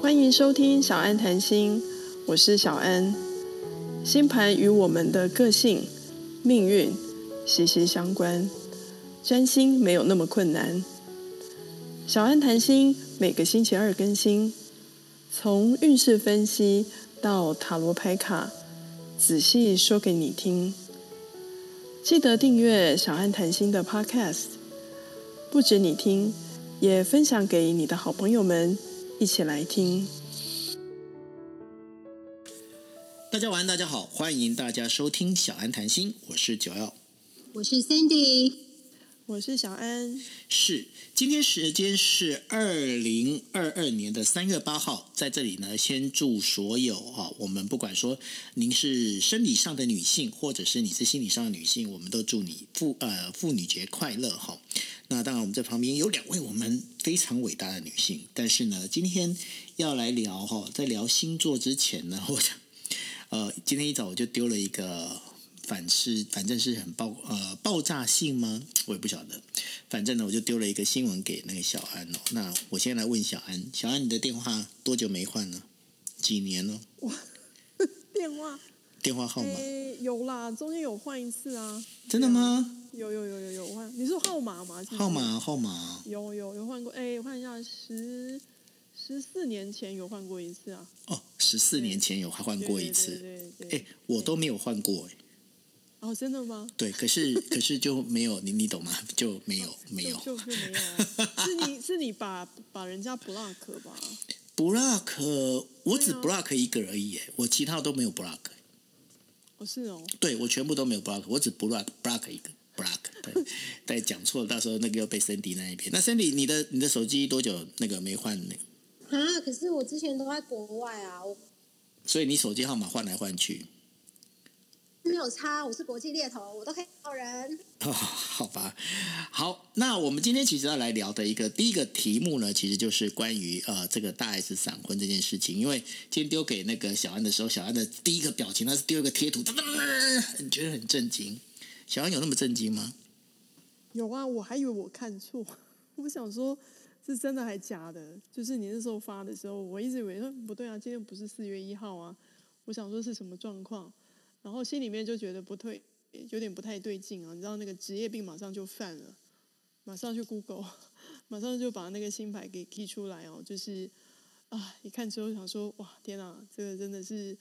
欢迎收听小安谈心，我是小安。星盘与我们的个性、命运息息相关，占星没有那么困难。小安谈心每个星期二更新，从运势分析到塔罗牌卡，仔细说给你听。记得订阅小安谈心的 Podcast，不止你听，也分享给你的好朋友们。一起来听。大家晚安，大家好，欢迎大家收听小安谈心，我是九幺，我是 Cindy，我是小安。是，今天时间是二零二二年的三月八号，在这里呢，先祝所有啊，我们不管说您是生理上的女性，或者是你是心理上的女性，我们都祝你妇呃妇女节快乐哈。那当然，我们在旁边有两位我们非常伟大的女性，但是呢，今天要来聊哈，在聊星座之前呢，我想呃，今天一早我就丢了一个反是，反正是很爆呃爆炸性吗？我也不晓得，反正呢，我就丢了一个新闻给那个小安哦。那我先来问小安，小安，你的电话多久没换了？几年了？哇，电话。电话号码、欸、有啦，中间有换一次啊。真的吗？有有有有有换。你是号码吗？号码号码。有有有换过，哎、欸，换一下十十四年前有换过一次啊。哦，十四年前有换过一次。哎、欸，我都没有换过哎。哦，真的吗？对，可是可是就没有你你懂吗？就没有没有。就，就，就没有、啊。是你是你把把人家 block 吧？block，我只 block 一个而已，哎，我其他都没有 block。哦是哦，对，我全部都没有 block，我只 block block 一个 对，但讲错了，到时候那个又被 Cindy 那一边。那 Cindy，你的你的手机多久那个没换呢？啊，可是我之前都在国外啊，我所以你手机号码换来换去。没有差，我是国际猎头，我都可以找人。哦，好吧，好，那我们今天其实要来聊的一个第一个题目呢，其实就是关于呃这个大 S 闪婚这件事情。因为今天丢给那个小安的时候，小安的第一个表情，他是丢一个贴图，你觉得很震惊。小安有那么震惊吗？有啊，我还以为我看错，我想说是真的还假的。就是你那时候发的时候，我一直以为说不对啊，今天不是四月一号啊，我想说是什么状况。然后心里面就觉得不对，有点不太对劲啊！你知道那个职业病马上就犯了，马上去 Google，马上就把那个新牌给踢出来哦，就是啊，一看之后想说哇，天哪，这个真的是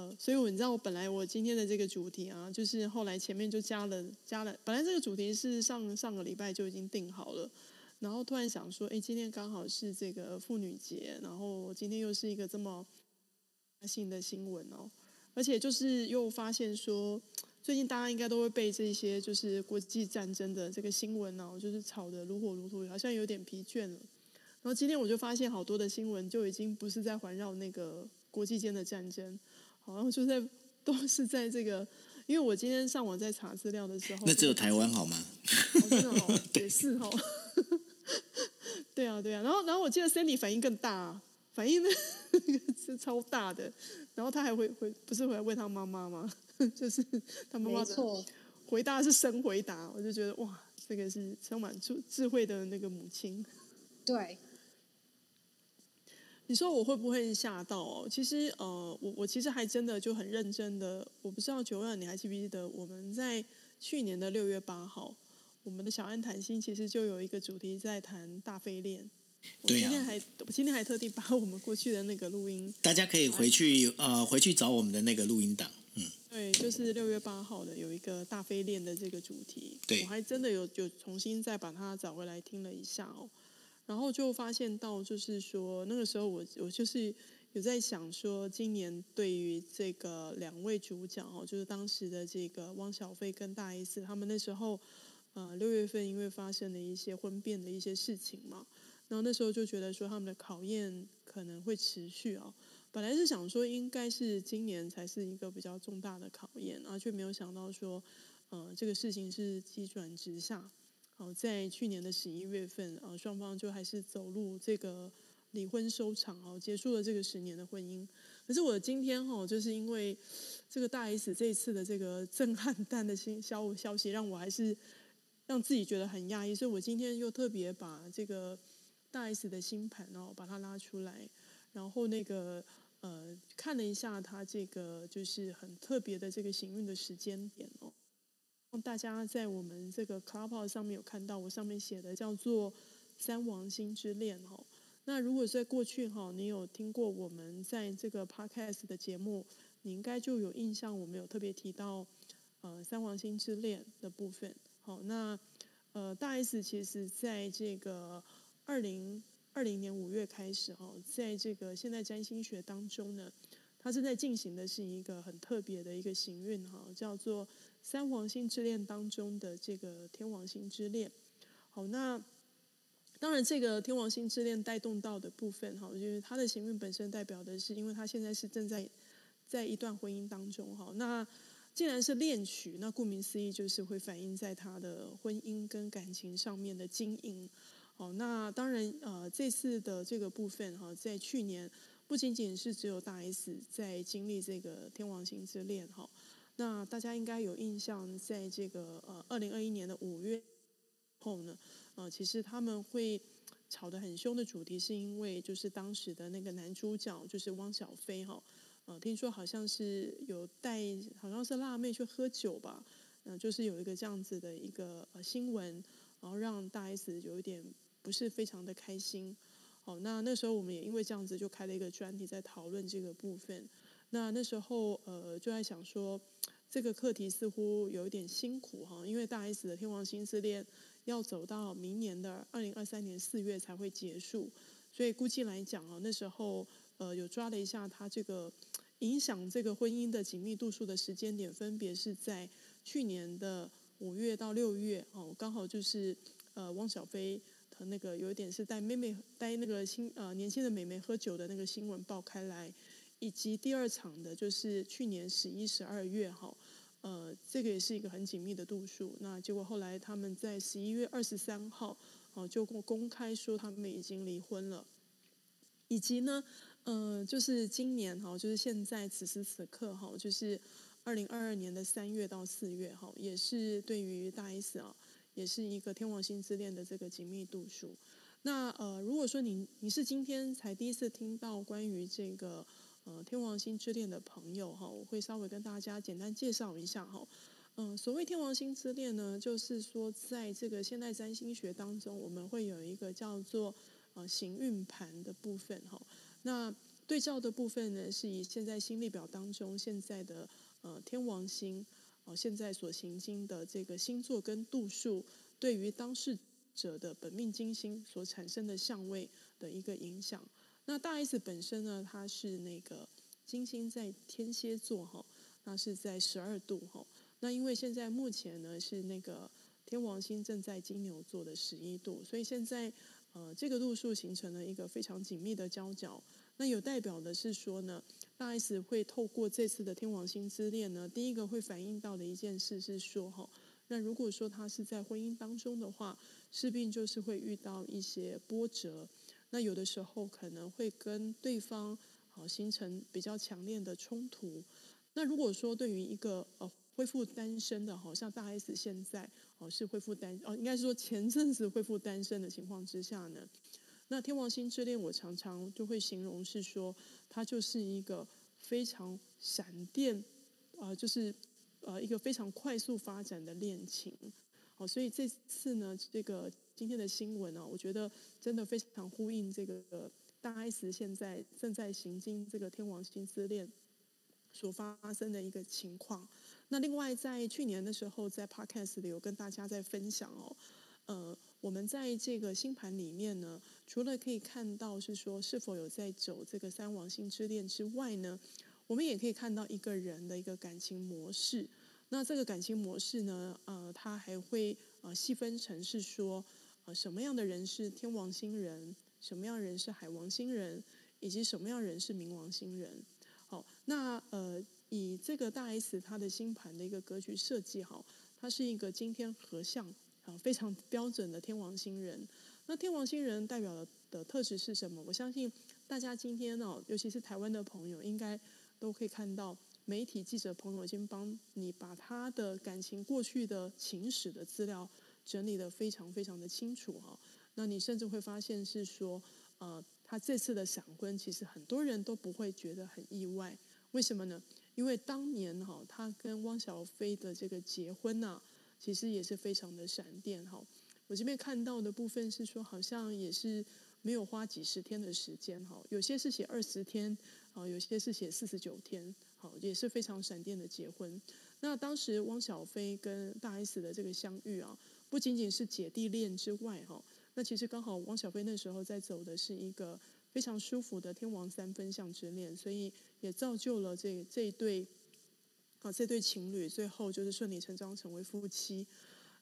呃，所以我你知道我本来我今天的这个主题啊，就是后来前面就加了加了，本来这个主题是上上个礼拜就已经定好了，然后突然想说，哎，今天刚好是这个妇女节，然后今天又是一个这么新的新闻哦。而且就是又发现说，最近大家应该都会被这些就是国际战争的这个新闻呢，就是吵得如火如荼，好像有点疲倦了。然后今天我就发现好多的新闻就已经不是在环绕那个国际间的战争，好像就在都是在这个，因为我今天上网在查资料的时候，那只有台湾好吗？哦、真的哦，也是哦。对啊，对啊。然后，然后我记得 Sandy 反应更大啊。反应呢是超大的，然后他还会回，不是回来问他妈妈吗？就是他妈妈的回答是神回答，我就觉得哇，这个是充满智智慧的那个母亲。对，你说我会不会吓到哦？其实呃，我我其实还真的就很认真的，我不知道九月你还记不记得我们在去年的六月八号，我们的小安谈心其实就有一个主题在谈大飞恋。对呀、啊，我今天还我今天还特地把我们过去的那个录音，大家可以回去呃回去找我们的那个录音档，嗯，对，就是六月八号的有一个大飞恋的这个主题，对，我还真的有有重新再把它找回来听了一下哦，然后就发现到就是说那个时候我我就是有在想说，今年对于这个两位主角哦，就是当时的这个汪小菲跟大 S，他们那时候呃六月份因为发生了一些婚变的一些事情嘛。然后那时候就觉得说他们的考验可能会持续哦，本来是想说应该是今年才是一个比较重大的考验，啊，却没有想到说，呃，这个事情是急转直下。哦，在去年的十一月份，呃，双方就还是走入这个离婚收场哦，结束了这个十年的婚姻。可是我今天哈，就是因为这个大 S 这一次的这个震撼弹的新消消息，让我还是让自己觉得很压抑，所以我今天又特别把这个。大 S 的星盘哦，把它拉出来，然后那个呃看了一下他这个就是很特别的这个行运的时间点哦。大家在我们这个 Clubhouse 上面有看到，我上面写的叫做三王星之恋哈。那如果在过去哈，你有听过我们在这个 Podcast 的节目，你应该就有印象，我们有特别提到呃三王星之恋的部分。好，那呃大 S 其实在这个二零二零年五月开始哈，在这个现代占星学当中呢，他正在进行的是一个很特别的一个行运哈，叫做。三王星之恋当中的这个天王星之恋，好，那当然这个天王星之恋带动到的部分，哈，就是他的行运本身代表的是，因为他现在是正在在一段婚姻当中，哈，那既然是恋曲，那顾名思义就是会反映在他的婚姻跟感情上面的经营，好，那当然呃这次的这个部分，哈，在去年不仅仅是只有大 S 在经历这个天王星之恋，哈。那大家应该有印象，在这个呃二零二一年的五月后呢，呃，其实他们会吵得很凶的主题，是因为就是当时的那个男主角就是汪小菲哈，呃，听说好像是有带好像是辣妹去喝酒吧，嗯、呃，就是有一个这样子的一个呃新闻，然后让大 S 有一点不是非常的开心。好，那那时候我们也因为这样子就开了一个专题在讨论这个部分。那那时候呃就在想说。这个课题似乎有一点辛苦哈，因为大 S 的天王星之恋要走到明年的二零二三年四月才会结束，所以估计来讲啊，那时候呃有抓了一下他这个影响这个婚姻的紧密度数的时间点，分别是在去年的五月到六月哦，刚好就是呃汪小菲那个有一点是带妹妹带那个新呃年轻的美眉喝酒的那个新闻爆开来。以及第二场的，就是去年十一、十二月哈，呃，这个也是一个很紧密的度数。那结果后来他们在十一月二十三号，哦，就公开说他们已经离婚了。以及呢，呃，就是今年哈，就是现在此时此刻哈，就是二零二二年的三月到四月哈，也是对于大 S 啊，也是一个天王星之恋的这个紧密度数。那呃，如果说你你是今天才第一次听到关于这个。呃，天王星之恋的朋友哈，我会稍微跟大家简单介绍一下哈。嗯，所谓天王星之恋呢，就是说在这个现代占星学当中，我们会有一个叫做呃行运盘的部分哈。那对照的部分呢，是以现在星历表当中现在的呃天王星现在所行经的这个星座跟度数，对于当事者的本命金星所产生的相位的一个影响。那大 S 本身呢，它是那个金星在天蝎座哈，那是在十二度哈。那因为现在目前呢是那个天王星正在金牛座的十一度，所以现在呃这个度数形成了一个非常紧密的交角。那有代表的是说呢，大 S 会透过这次的天王星之恋呢，第一个会反映到的一件事是说哈，那如果说他是在婚姻当中的话，势必就是会遇到一些波折。那有的时候可能会跟对方好形成比较强烈的冲突。那如果说对于一个呃恢复单身的，好像大 S 现在哦是恢复单哦，应该是说前阵子恢复单身的情况之下呢，那天王星之恋我常常就会形容是说，它就是一个非常闪电啊，就是呃一个非常快速发展的恋情。好，所以这次呢，这个。今天的新闻呢、啊，我觉得真的非常呼应这个大 S 现在正在行经这个天王星之恋所发生的一个情况。那另外在去年的时候，在 Podcast 里有跟大家在分享哦，呃，我们在这个星盘里面呢，除了可以看到是说是否有在走这个三王星之恋之外呢，我们也可以看到一个人的一个感情模式。那这个感情模式呢，呃，它还会呃细分成是说。呃什么样的人是天王星人？什么样的人是海王星人？以及什么样的人是冥王星人？好，那呃，以这个大 S 他的星盘的一个格局设计，好，它是一个金天合相非常标准的天王星人。那天王星人代表的的特质是什么？我相信大家今天哦，尤其是台湾的朋友，应该都可以看到媒体记者朋友已经帮你把他的感情过去的情史的资料。整理得非常非常的清楚哈，那你甚至会发现是说，呃，他这次的闪婚，其实很多人都不会觉得很意外。为什么呢？因为当年哈，他跟汪小菲的这个结婚呐、啊，其实也是非常的闪电哈。我这边看到的部分是说，好像也是没有花几十天的时间哈，有些是写二十天，啊，有些是写四十九天，好，也是非常闪电的结婚。那当时汪小菲跟大 S 的这个相遇啊，不仅仅是姐弟恋之外哈，那其实刚好汪小菲那时候在走的是一个非常舒服的天王三分相之恋，所以也造就了这这一对啊这对情侣最后就是顺理成章成为夫妻。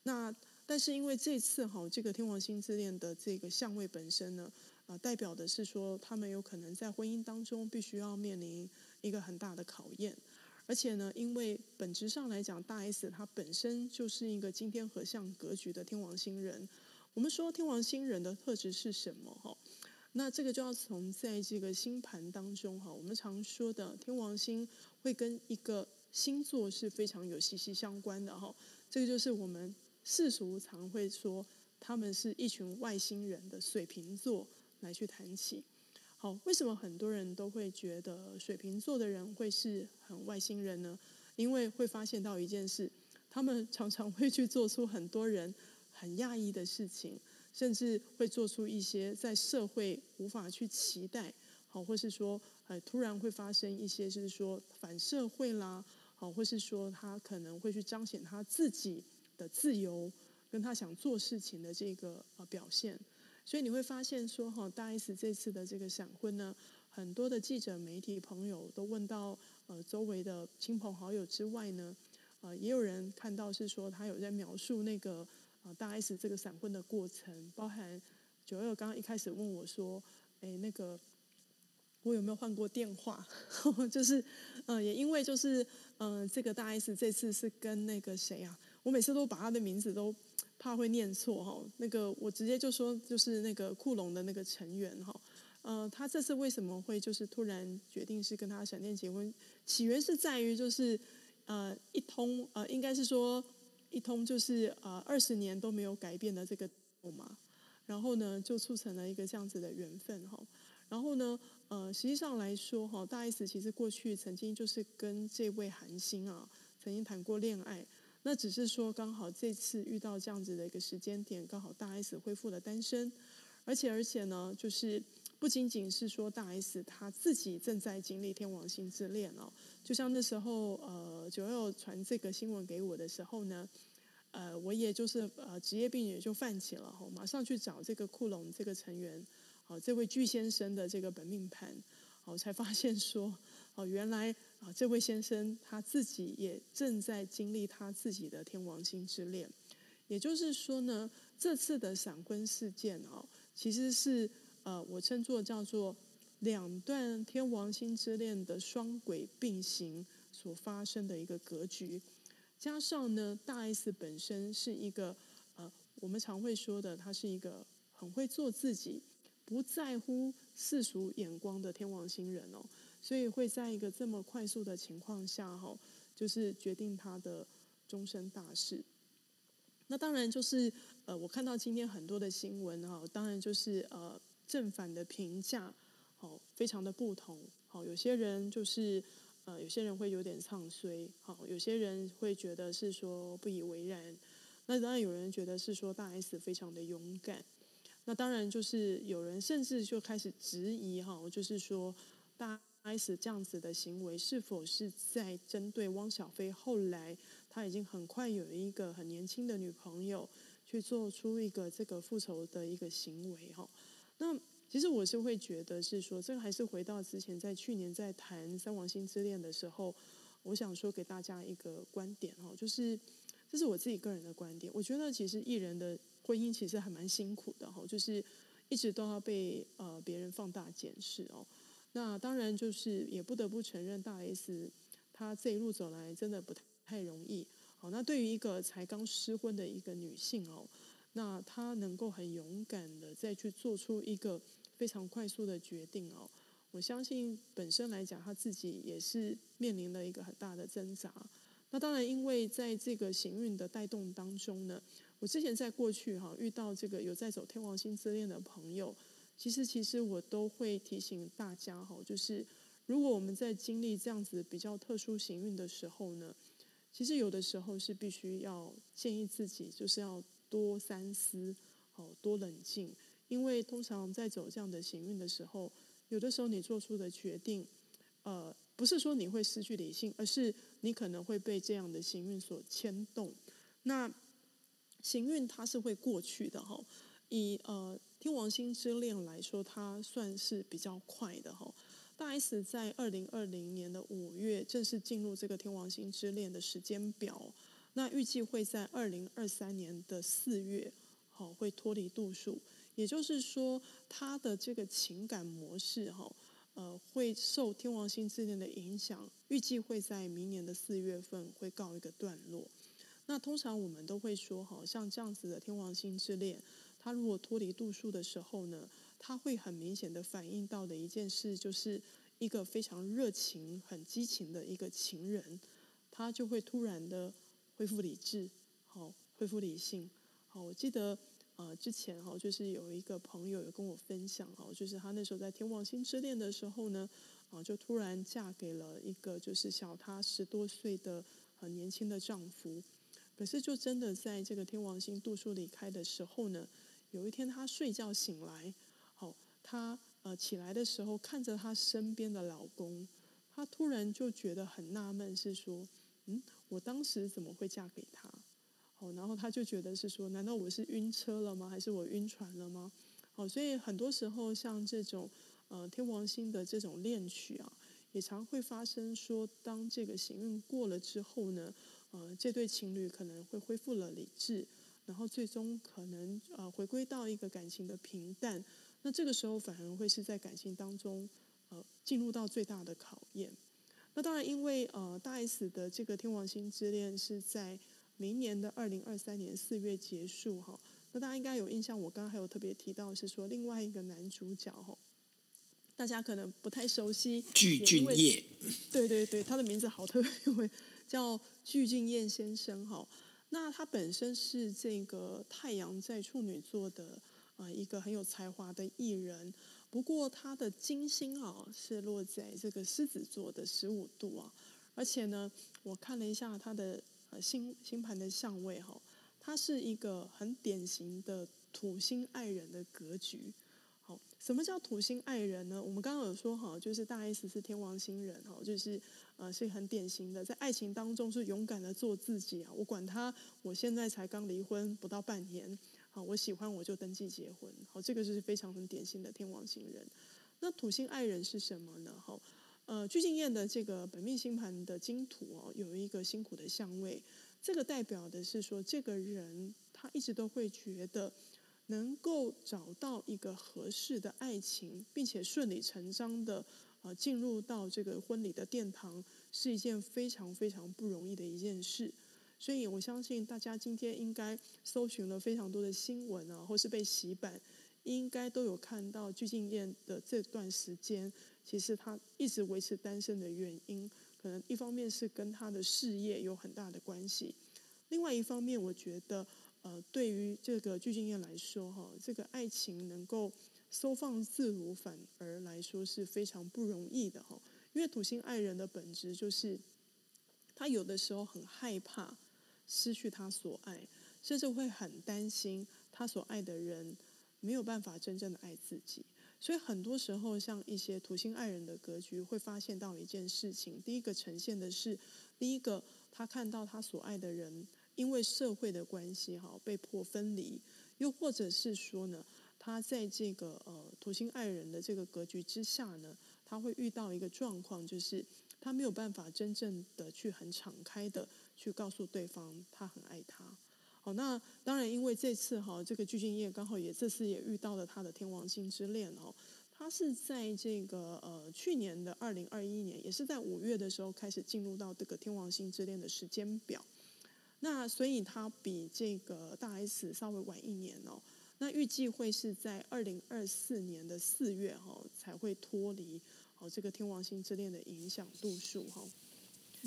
那但是因为这次哈这个天王星之恋的这个相位本身呢，啊代表的是说他们有可能在婚姻当中必须要面临一个很大的考验，而且呢，因为本质上来讲，大 S 她本身就是一个金天合相格局的天王星人。我们说天王星人的特质是什么哈？那这个就要从在这个星盘当中哈，我们常说的天王星会跟一个星座是非常有息息相关的哈。这个就是我们世俗常会说他们是一群外星人的水瓶座来去谈起。好，为什么很多人都会觉得水瓶座的人会是很外星人呢？因为会发现到一件事，他们常常会去做出很多人很讶异的事情。甚至会做出一些在社会无法去期待，好，或是说，呃，突然会发生一些，就是说反社会啦，好，或是说他可能会去彰显他自己的自由，跟他想做事情的这个呃表现。所以你会发现说，哈，大 S 这次的这个闪婚呢，很多的记者、媒体朋友都问到，呃，周围的亲朋好友之外呢，呃，也有人看到是说他有在描述那个。啊，大 S 这个闪婚的过程，包含九二刚刚一开始问我说：“哎，那个我有没有换过电话？” 就是，嗯、呃，也因为就是，嗯、呃，这个大 S 这次是跟那个谁啊？我每次都把他的名字都怕会念错哈。那个我直接就说，就是那个酷龙的那个成员哈。呃，他这次为什么会就是突然决定是跟他闪电结婚？起源是在于就是，呃，一通呃，应该是说。一通就是呃二十年都没有改变的这个嘛，然后呢就促成了一个这样子的缘分哈，然后呢呃实际上来说哈，大 S 其实过去曾经就是跟这位韩星啊曾经谈过恋爱，那只是说刚好这次遇到这样子的一个时间点，刚好大 S 恢复了单身，而且而且呢就是不仅仅是说大 S 她自己正在经历天王星之恋哦。就像那时候，呃，九六传这个新闻给我的时候呢，呃，我也就是呃职业病也就犯起了，吼，马上去找这个库龙这个成员，哦，这位巨先生的这个本命盘，好，才发现说，哦，原来啊，这位先生他自己也正在经历他自己的天王星之恋，也就是说呢，这次的闪婚事件哦，其实是呃，我称作叫做。两段天王星之恋的双轨并行所发生的一个格局，加上呢，大 S 本身是一个呃，我们常会说的，他是一个很会做自己、不在乎世俗眼光的天王星人哦，所以会在一个这么快速的情况下哈，就是决定他的终身大事。那当然就是呃，我看到今天很多的新闻哈，当然就是呃正反的评价。好，非常的不同。好，有些人就是，呃，有些人会有点唱衰。好，有些人会觉得是说不以为然。那当然有人觉得是说大 S 非常的勇敢。那当然就是有人甚至就开始质疑哈，就是说大 S 这样子的行为是否是在针对汪小菲？后来他已经很快有一个很年轻的女朋友，去做出一个这个复仇的一个行为哈。那其实我是会觉得是说，这个还是回到之前在去年在谈三王星之恋的时候，我想说给大家一个观点哈，就是这是我自己个人的观点。我觉得其实艺人的婚姻其实还蛮辛苦的哈，就是一直都要被呃别人放大检视哦。那当然就是也不得不承认，大 S 她这一路走来真的不太容易。好，那对于一个才刚失婚的一个女性哦，那她能够很勇敢的再去做出一个。非常快速的决定哦，我相信本身来讲，她自己也是面临了一个很大的挣扎。那当然，因为在这个行运的带动当中呢，我之前在过去哈遇到这个有在走天王星之恋的朋友，其实其实我都会提醒大家哈，就是如果我们在经历这样子比较特殊行运的时候呢，其实有的时候是必须要建议自己就是要多三思，好多冷静，因为通常在走这样的行运的时候，有的时候你做出的决定，呃。不是说你会失去理性，而是你可能会被这样的行运所牵动。那行运它是会过去的哈。以呃天王星之恋来说，它算是比较快的哈。大 S 在二零二零年的五月正式进入这个天王星之恋的时间表，那预计会在二零二三年的四月好会脱离度数，也就是说，他的这个情感模式哈。呃，会受天王星之恋的影响，预计会在明年的四月份会告一个段落。那通常我们都会说，好像这样子的天王星之恋，它如果脱离度数的时候呢，它会很明显的反映到的一件事，就是一个非常热情、很激情的一个情人，他就会突然的恢复理智，好，恢复理性。好，我记得。呃，之前哈，就是有一个朋友有跟我分享哈，就是他那时候在天王星之恋的时候呢，啊，就突然嫁给了一个就是小他十多岁的很年轻的丈夫，可是就真的在这个天王星度数离开的时候呢，有一天他睡觉醒来，好，他呃起来的时候看着他身边的老公，他突然就觉得很纳闷，是说，嗯，我当时怎么会嫁给他？好，然后他就觉得是说，难道我是晕车了吗？还是我晕船了吗？好，所以很多时候像这种呃天王星的这种恋曲啊，也常会发生说，当这个行运过了之后呢，呃，这对情侣可能会恢复了理智，然后最终可能呃回归到一个感情的平淡。那这个时候反而会是在感情当中呃进入到最大的考验。那当然，因为呃大 S 的这个天王星之恋是在。明年的二零二三年四月结束哈，那大家应该有印象，我刚刚还有特别提到是说另外一个男主角哈，大家可能不太熟悉，具俊晔，对对对，他的名字好特别，因为叫具俊彦先生哈。那他本身是这个太阳在处女座的啊一个很有才华的艺人，不过他的金星啊是落在这个狮子座的十五度啊，而且呢，我看了一下他的。呃，星星盘的相位哈，他是一个很典型的土星爱人的格局。好，什么叫土星爱人呢？我们刚刚有说哈，就是大 S 是天王星人哈，就是呃是很典型的，在爱情当中是勇敢的做自己啊。我管他，我现在才刚离婚不到半年，好，我喜欢我就登记结婚。好，这个就是非常很典型的天王星人。那土星爱人是什么呢？哈。呃，具俊曄的这个本命星盘的金土哦，有一个辛苦的相位，这个代表的是说，这个人他一直都会觉得，能够找到一个合适的爱情，并且顺理成章的进入到这个婚礼的殿堂，是一件非常非常不容易的一件事。所以我相信大家今天应该搜寻了非常多的新闻啊，或是被洗版，应该都有看到鞠婧祎的这段时间。其实他一直维持单身的原因，可能一方面是跟他的事业有很大的关系，另外一方面，我觉得，呃，对于这个鞠婧祎来说，哈，这个爱情能够收放自如，反而来说是非常不容易的，哈。因为土星爱人的本质就是，他有的时候很害怕失去他所爱，甚至会很担心他所爱的人没有办法真正的爱自己。所以很多时候，像一些土星爱人的格局，会发现到一件事情：第一个呈现的是，第一个他看到他所爱的人因为社会的关系哈被迫分离，又或者是说呢，他在这个呃土星爱人的这个格局之下呢，他会遇到一个状况，就是他没有办法真正的去很敞开的去告诉对方他很爱他。好，那当然，因为这次哈，这个具俊曄刚好也这次也遇到了他的天王星之恋哦。他是在这个呃去年的二零二一年，也是在五月的时候开始进入到这个天王星之恋的时间表。那所以他比这个大 S 稍微晚一年哦。那预计会是在二零二四年的四月哈才会脱离哦这个天王星之恋的影响度数哈。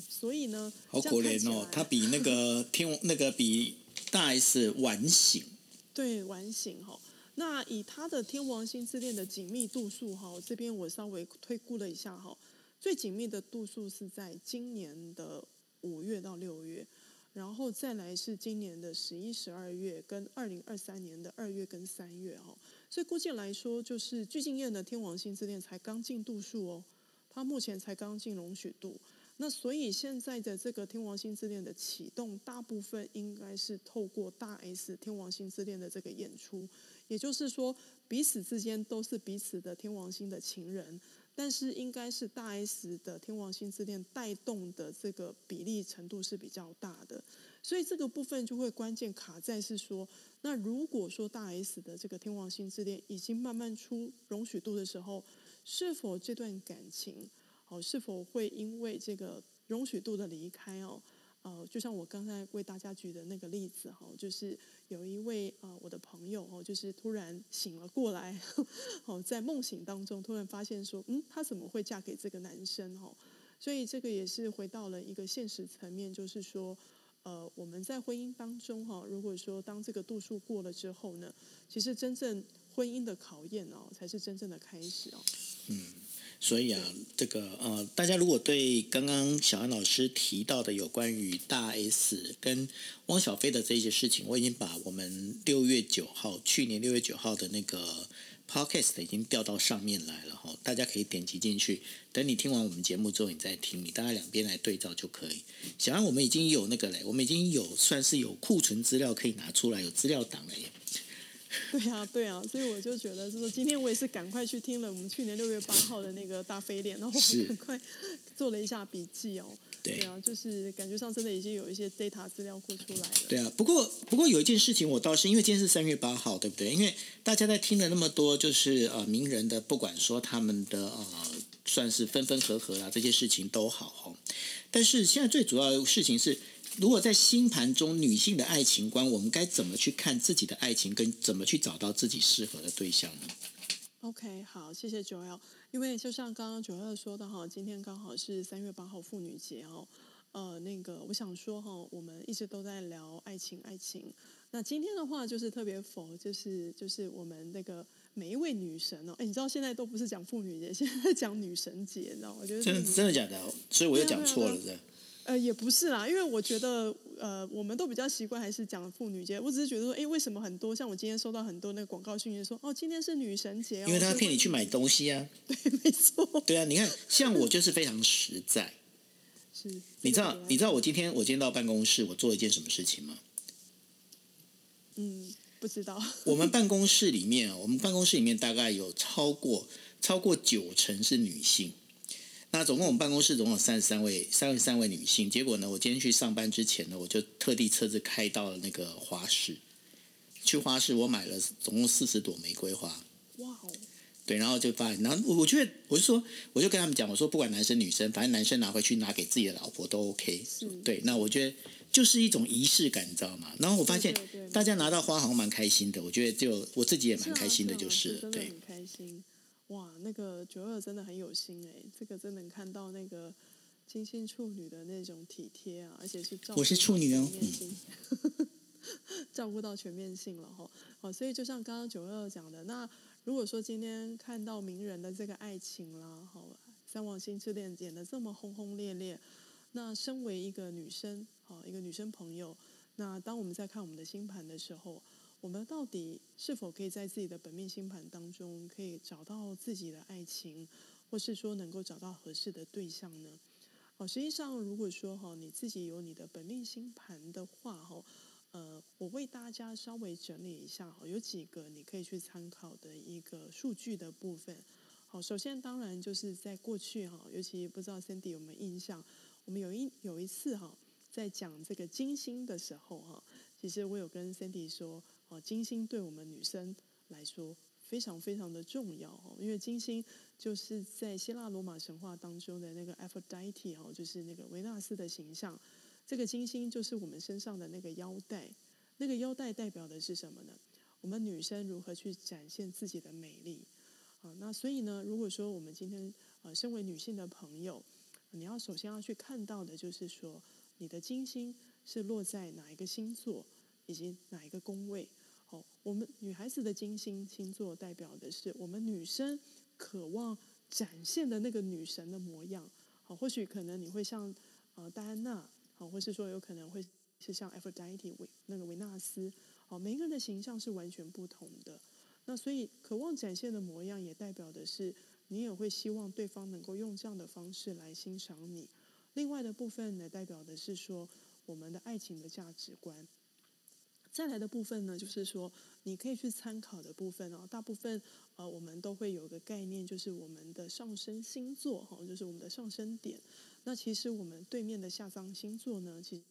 所以呢，好可怜哦，他比那个天王那个比大 S 晚醒，对，晚醒哈。那以他的天王星之恋的紧密度数哈，这边我稍微推估了一下哈，最紧密的度数是在今年的五月到六月，然后再来是今年的十一、十二月，跟二零二三年的二月跟三月哈。所以估计来说，就是具俊曄的天王星之恋才刚进度数哦，他目前才刚进容许度。那所以现在的这个天王星之恋的启动，大部分应该是透过大 S 天王星之恋的这个演出。也就是说，彼此之间都是彼此的天王星的情人，但是应该是大 S 的天王星之恋带动的这个比例程度是比较大的，所以这个部分就会关键卡在是说，那如果说大 S 的这个天王星之恋已经慢慢出容许度的时候，是否这段感情哦，是否会因为这个容许度的离开哦？呃，就像我刚才为大家举的那个例子哈，就是有一位呃我的朋友哦，就是突然醒了过来，哦，在梦醒当中突然发现说，嗯，她怎么会嫁给这个男生哦？所以这个也是回到了一个现实层面，就是说，呃，我们在婚姻当中哈，如果说当这个度数过了之后呢，其实真正婚姻的考验哦，才是真正的开始哦。嗯。所以啊，这个呃，大家如果对刚刚小安老师提到的有关于大 S 跟汪小菲的这些事情，我已经把我们六月九号，去年六月九号的那个 podcast 已经调到上面来了哈，大家可以点击进去。等你听完我们节目之后，你再听，你大概两边来对照就可以。小安，我们已经有那个嘞，我们已经有算是有库存资料可以拿出来，有资料档了耶。对啊，对啊，所以我就觉得，就是说今天我也是赶快去听了我们去年六月八号的那个大飞脸，然后我赶快做了一下笔记哦。对，啊，就是感觉上真的已经有一些 data 资料库出来了。对啊，不过不过有一件事情，我倒是因为今天是三月八号，对不对？因为大家在听了那么多，就是呃名人的，不管说他们的呃算是分分合合啊这些事情都好哦，但是现在最主要的事情是。如果在星盘中，女性的爱情观，我们该怎么去看自己的爱情，跟怎么去找到自己适合的对象呢？OK，好，谢谢九 L。因为就像刚刚九 L 说的哈，今天刚好是三月八号妇女节哦。呃，那个我想说哈，我们一直都在聊爱情，爱情。那今天的话就是特别否，就是就是我们那个每一位女神哦。哎，你知道现在都不是讲妇女节，现在讲女神节，你知道吗？我觉得真的真的假的？所以我又讲错了，是。呃，也不是啦，因为我觉得，呃，我们都比较习惯还是讲妇女节。我只是觉得说，哎，为什么很多像我今天收到很多那个广告讯息说，哦，今天是女神节哦。因为他骗你去买东西啊。对，没错。对啊，你看，像我就是非常实在。是。你知道，你知道我今天我今天到办公室，我做了一件什么事情吗？嗯，不知道。我们办公室里面，我们办公室里面大概有超过超过九成是女性。那总共我们办公室总共有三十三位，三十三位女性。结果呢，我今天去上班之前呢，我就特地车子开到了那个花市。去花市，我买了总共四十朵玫瑰花。哇哦！对，然后就发，然后我觉得，我就说，我就跟他们讲，我说不管男生女生，反正男生拿回去拿给自己的老婆都 OK。对，那我觉得就是一种仪式感，你知道吗？然后我发现大家拿到花好像蛮开心的，我觉得就我自己也蛮开心的，就是了，对，很开心。哇，那个九二真的很有心哎，这个真能看到那个金星处女的那种体贴啊，而且是照顾到全面性，我是处女哦，照顾到全面性了哈。好，所以就像刚刚九二讲的，那如果说今天看到名人的这个爱情啦，好，三王星之恋演的这么轰轰烈烈，那身为一个女生，好，一个女生朋友，那当我们在看我们的星盘的时候。我们到底是否可以在自己的本命星盘当中，可以找到自己的爱情，或是说能够找到合适的对象呢？哦，实际上，如果说哈你自己有你的本命星盘的话，哈，呃，我为大家稍微整理一下哈，有几个你可以去参考的一个数据的部分。好，首先当然就是在过去哈，尤其不知道 Sandy 有没有印象，我们有一有一次哈，在讲这个金星的时候哈，其实我有跟 Sandy 说。哦，金星对我们女生来说非常非常的重要哦，因为金星就是在希腊罗马神话当中的那个 Aphrodite 哦，就是那个维纳斯的形象。这个金星就是我们身上的那个腰带，那个腰带代表的是什么呢？我们女生如何去展现自己的美丽啊？那所以呢，如果说我们今天呃身为女性的朋友，你要首先要去看到的就是说，你的金星是落在哪一个星座，以及哪一个宫位。好，我们女孩子的金星星座代表的是我们女生渴望展现的那个女神的模样。好，或许可能你会像呃戴安娜，好，或是说有可能会是像 Aphrodite 维那个维纳斯。好，每一个人的形象是完全不同的。那所以渴望展现的模样，也代表的是。你也会希望对方能够用这样的方式来欣赏你。另外的部分呢，代表的是说我们的爱情的价值观。再来的部分呢，就是说你可以去参考的部分哦。大部分呃，我们都会有个概念，就是我们的上升星座哈，就是我们的上升点。那其实我们对面的下降星座呢，其实。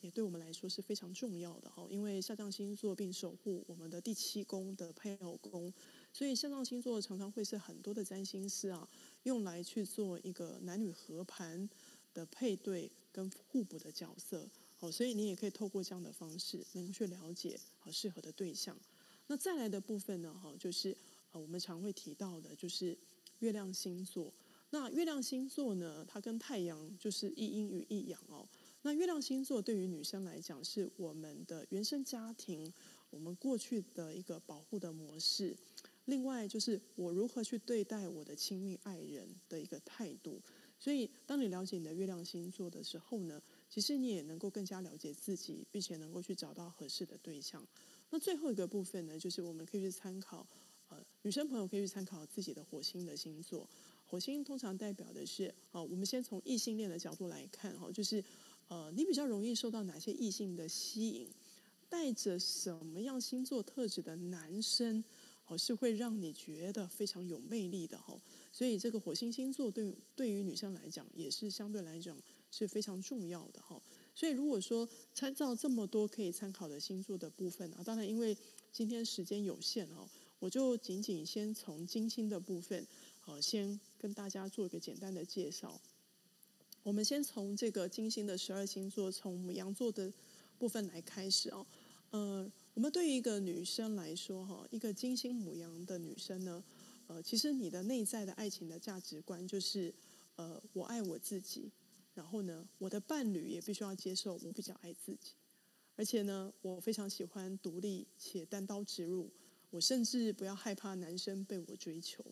也对我们来说是非常重要的哈，因为下降星座并守护我们的第七宫的配偶宫，所以下降星座常常会是很多的占星师啊用来去做一个男女合盘的配对跟互补的角色。好，所以你也可以透过这样的方式能够去了解好适合的对象。那再来的部分呢，哈，就是呃我们常会提到的，就是月亮星座。那月亮星座呢，它跟太阳就是一阴与一阳哦。那月亮星座对于女生来讲，是我们的原生家庭，我们过去的一个保护的模式。另外就是我如何去对待我的亲密爱人的一个态度。所以，当你了解你的月亮星座的时候呢，其实你也能够更加了解自己，并且能够去找到合适的对象。那最后一个部分呢，就是我们可以去参考，呃，女生朋友可以去参考自己的火星的星座。火星通常代表的是，啊，我们先从异性恋的角度来看，哈，就是。呃，你比较容易受到哪些异性的吸引？带着什么样星座特质的男生，哦，是会让你觉得非常有魅力的哈。所以这个火星星座对对于女生来讲，也是相对来讲是非常重要的哈。所以如果说参照这么多可以参考的星座的部分啊，当然因为今天时间有限哦，我就仅仅先从金星的部分，呃，先跟大家做一个简单的介绍。我们先从这个金星的十二星座，从母羊座的部分来开始哦。呃，我们对于一个女生来说，哈，一个金星母羊的女生呢，呃，其实你的内在的爱情的价值观就是，呃，我爱我自己，然后呢，我的伴侣也必须要接受我比较爱自己，而且呢，我非常喜欢独立且单刀直入，我甚至不要害怕男生被我追求。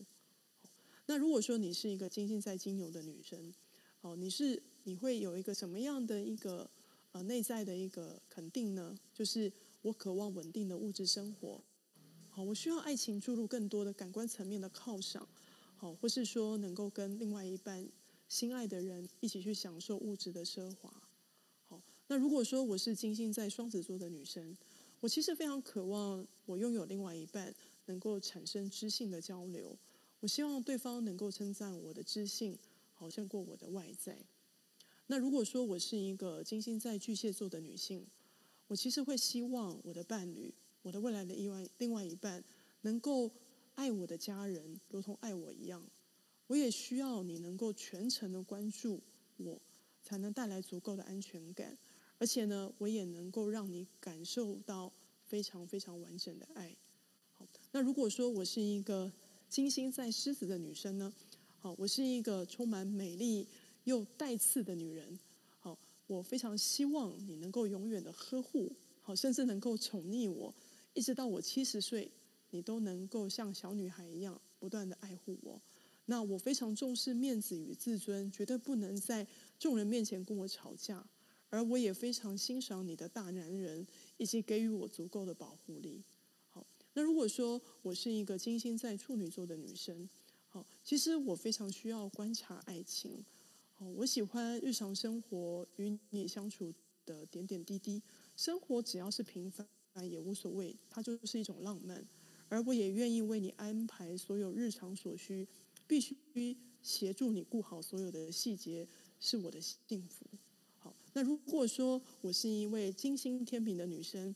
那如果说你是一个金星在金牛的女生，哦，你是你会有一个什么样的一个呃内在的一个肯定呢？就是我渴望稳定的物质生活，好，我需要爱情注入更多的感官层面的犒赏，好，或是说能够跟另外一半心爱的人一起去享受物质的奢华，好，那如果说我是金星在双子座的女生，我其实非常渴望我拥有另外一半能够产生知性的交流，我希望对方能够称赞我的知性。好胜过我的外在。那如果说我是一个金星在巨蟹座的女性，我其实会希望我的伴侣，我的未来的意外另外一半，能够爱我的家人，如同爱我一样。我也需要你能够全程的关注我，才能带来足够的安全感。而且呢，我也能够让你感受到非常非常完整的爱。好，那如果说我是一个金星在狮子的女生呢？好，我是一个充满美丽又带刺的女人。好，我非常希望你能够永远的呵护，好，甚至能够宠溺我，一直到我七十岁，你都能够像小女孩一样不断的爱护我。那我非常重视面子与自尊，绝对不能在众人面前跟我吵架。而我也非常欣赏你的大男人，以及给予我足够的保护力。好，那如果说我是一个金星在处女座的女生。好其实我非常需要观察爱情。好，我喜欢日常生活与你相处的点点滴滴。生活只要是平凡也无所谓，它就是一种浪漫。而我也愿意为你安排所有日常所需，必须协助你顾好所有的细节，是我的幸福。好，那如果说我是一位金星天秤的女生，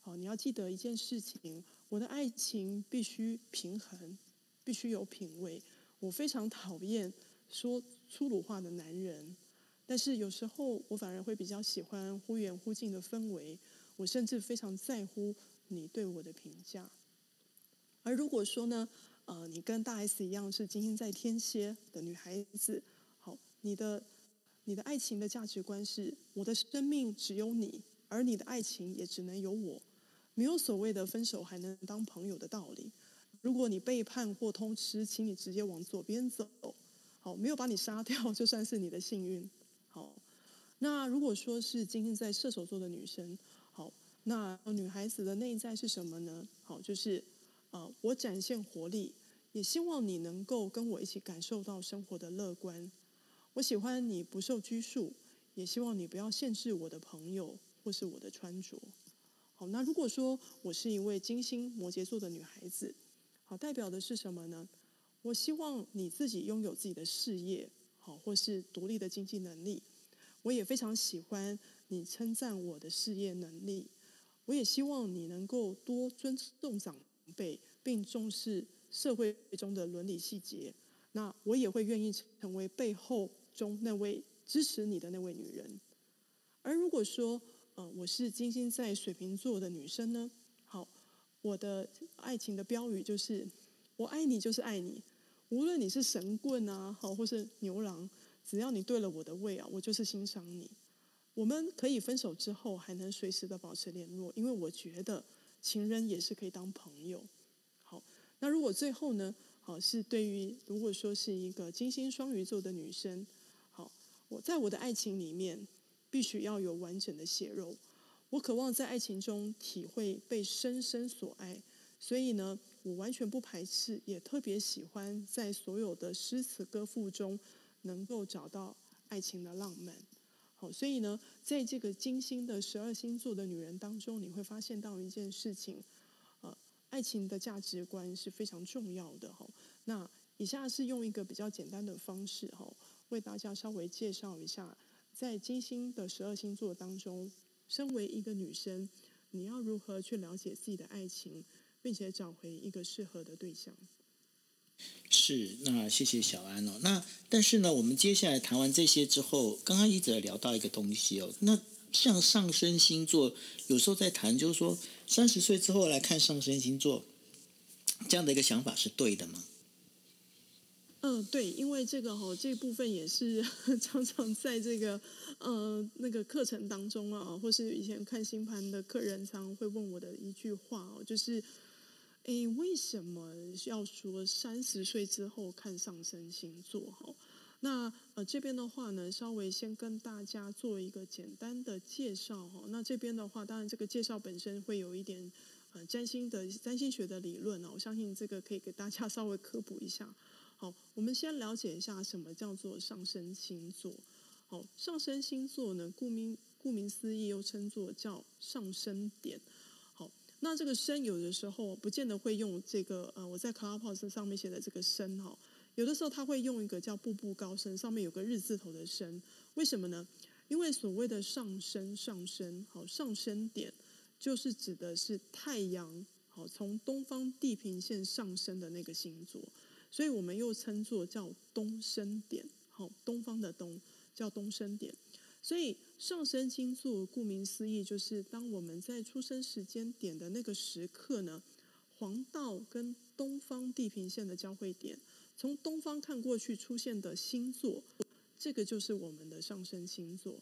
好，你要记得一件事情：我的爱情必须平衡。必须有品味。我非常讨厌说粗鲁话的男人，但是有时候我反而会比较喜欢忽远忽近的氛围。我甚至非常在乎你对我的评价。而如果说呢，呃，你跟大 S 一样是金星在天蝎的女孩子，好，你的你的爱情的价值观是我的生命只有你，而你的爱情也只能有我，没有所谓的分手还能当朋友的道理。如果你背叛或偷吃，请你直接往左边走。好，没有把你杀掉，就算是你的幸运。好，那如果说是今天在射手座的女生，好，那女孩子的内在是什么呢？好，就是呃，我展现活力，也希望你能够跟我一起感受到生活的乐观。我喜欢你不受拘束，也希望你不要限制我的朋友或是我的穿着。好，那如果说我是一位金星摩羯座的女孩子，好，代表的是什么呢？我希望你自己拥有自己的事业，好，或是独立的经济能力。我也非常喜欢你称赞我的事业能力。我也希望你能够多尊重长辈，并重视社会中的伦理细节。那我也会愿意成为背后中那位支持你的那位女人。而如果说，呃，我是金星在水瓶座的女生呢？好，我的爱情的标语就是：我爱你就是爱你，无论你是神棍啊，好，或是牛郎，只要你对了我的胃啊，我就是欣赏你。我们可以分手之后还能随时的保持联络，因为我觉得情人也是可以当朋友。那如果最后呢？好，是对于如果说是一个金星双鱼座的女生，好，我在我的爱情里面必须要有完整的血肉。我渴望在爱情中体会被深深所爱，所以呢，我完全不排斥，也特别喜欢在所有的诗词歌赋中能够找到爱情的浪漫。好，所以呢，在这个金星的十二星座的女人当中，你会发现到一件事情。爱情的价值观是非常重要的哈。那以下是用一个比较简单的方式哈，为大家稍微介绍一下，在金星的十二星座当中，身为一个女生，你要如何去了解自己的爱情，并且找回一个适合的对象。是，那谢谢小安哦。那但是呢，我们接下来谈完这些之后，刚刚一直聊到一个东西哦，那。像上升星座，有时候在谈，就是说三十岁之后来看上升星座，这样的一个想法是对的吗？嗯，对，因为这个哈，这部分也是 常常在这个呃那个课程当中啊，或是以前看星盘的客人常会问我的一句话哦，就是，哎，为什么要说三十岁之后看上升星座哈？那呃这边的话呢，稍微先跟大家做一个简单的介绍哈。那这边的话，当然这个介绍本身会有一点呃占星的占星学的理论啊，我相信这个可以给大家 稍微科普一下。好，我们先了解一下什么叫做上升星座。好，上升星座呢，顾名顾名思义，又称作叫上升点。好，那这个升有的时候不见得会用这个呃我在 Clubhouse 上面写的这个升哈。有的时候他会用一个叫步步高升，上面有个日字头的升，为什么呢？因为所谓的上升上升，好上升点，就是指的是太阳好从东方地平线上升的那个星座，所以我们又称作叫东升点，好东方的东叫东升点，所以上升星座顾名思义就是当我们在出生时间点的那个时刻呢，黄道跟东方地平线的交汇点。从东方看过去出现的星座，这个就是我们的上升星座。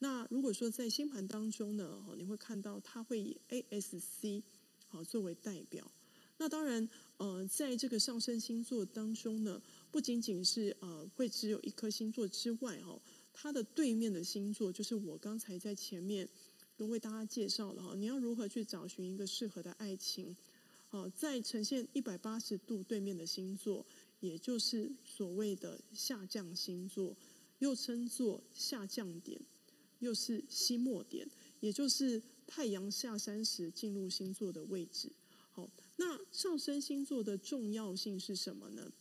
那如果说在星盘当中呢，你会看到它会以 ASC 好作为代表。那当然，呃，在这个上升星座当中呢，不仅仅是呃会只有一颗星座之外，哈，它的对面的星座就是我刚才在前面都为大家介绍了哈，你要如何去找寻一个适合的爱情？好，在呈现一百八十度对面的星座。也就是所谓的下降星座，又称作下降点，又是西末点，也就是太阳下山时进入星座的位置。好，那上升星座的重要性是什么呢？